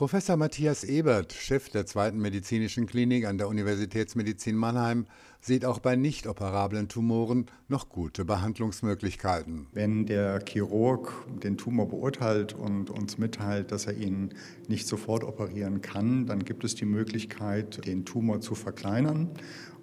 Professor Matthias Ebert, Chef der zweiten medizinischen Klinik an der Universitätsmedizin Mannheim, sieht auch bei nicht operablen Tumoren noch gute Behandlungsmöglichkeiten. Wenn der Chirurg den Tumor beurteilt und uns mitteilt, dass er ihn nicht sofort operieren kann, dann gibt es die Möglichkeit, den Tumor zu verkleinern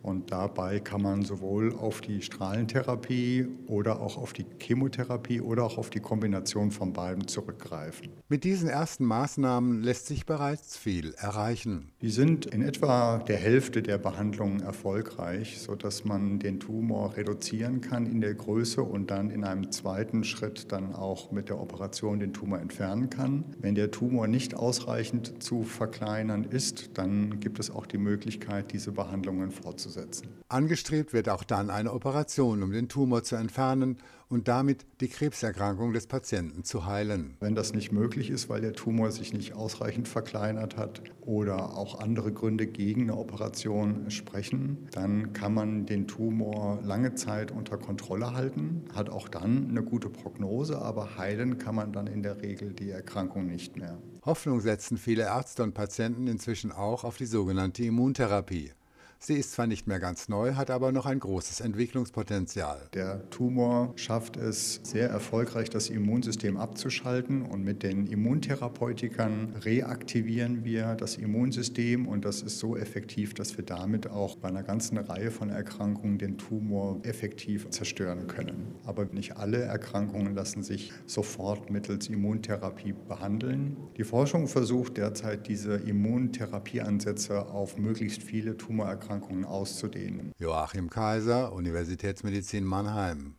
und dabei kann man sowohl auf die Strahlentherapie oder auch auf die Chemotherapie oder auch auf die Kombination von beiden zurückgreifen. Mit diesen ersten Maßnahmen lässt sich bereits viel erreichen. Die sind in etwa der Hälfte der Behandlungen erfolgreich, sodass man den Tumor reduzieren kann in der Größe und dann in einem zweiten Schritt dann auch mit der Operation den Tumor entfernen kann. Wenn der Tumor nicht ausreichend zu verkleinern ist, dann gibt es auch die Möglichkeit, diese Behandlungen fortzusetzen umzusetzen. Angestrebt wird auch dann eine Operation, um den Tumor zu entfernen und damit die Krebserkrankung des Patienten zu heilen. Wenn das nicht möglich ist, weil der Tumor sich nicht ausreichend verkleinert hat oder auch andere Gründe gegen eine Operation sprechen, dann kann man den Tumor lange Zeit unter Kontrolle halten, hat auch dann eine gute Prognose, aber heilen kann man dann in der Regel die Erkrankung nicht mehr. Hoffnung setzen viele Ärzte und Patienten inzwischen auch auf die sogenannte Immuntherapie. Sie ist zwar nicht mehr ganz neu, hat aber noch ein großes Entwicklungspotenzial. Der Tumor schafft es sehr erfolgreich, das Immunsystem abzuschalten und mit den Immuntherapeutikern reaktivieren wir das Immunsystem und das ist so effektiv, dass wir damit auch bei einer ganzen Reihe von Erkrankungen den Tumor effektiv zerstören können. Aber nicht alle Erkrankungen lassen sich sofort mittels Immuntherapie behandeln. Die Forschung versucht derzeit diese Immuntherapieansätze auf möglichst viele Tumorerkrankungen Erkrankungen auszudehnen. Joachim Kaiser, Universitätsmedizin Mannheim.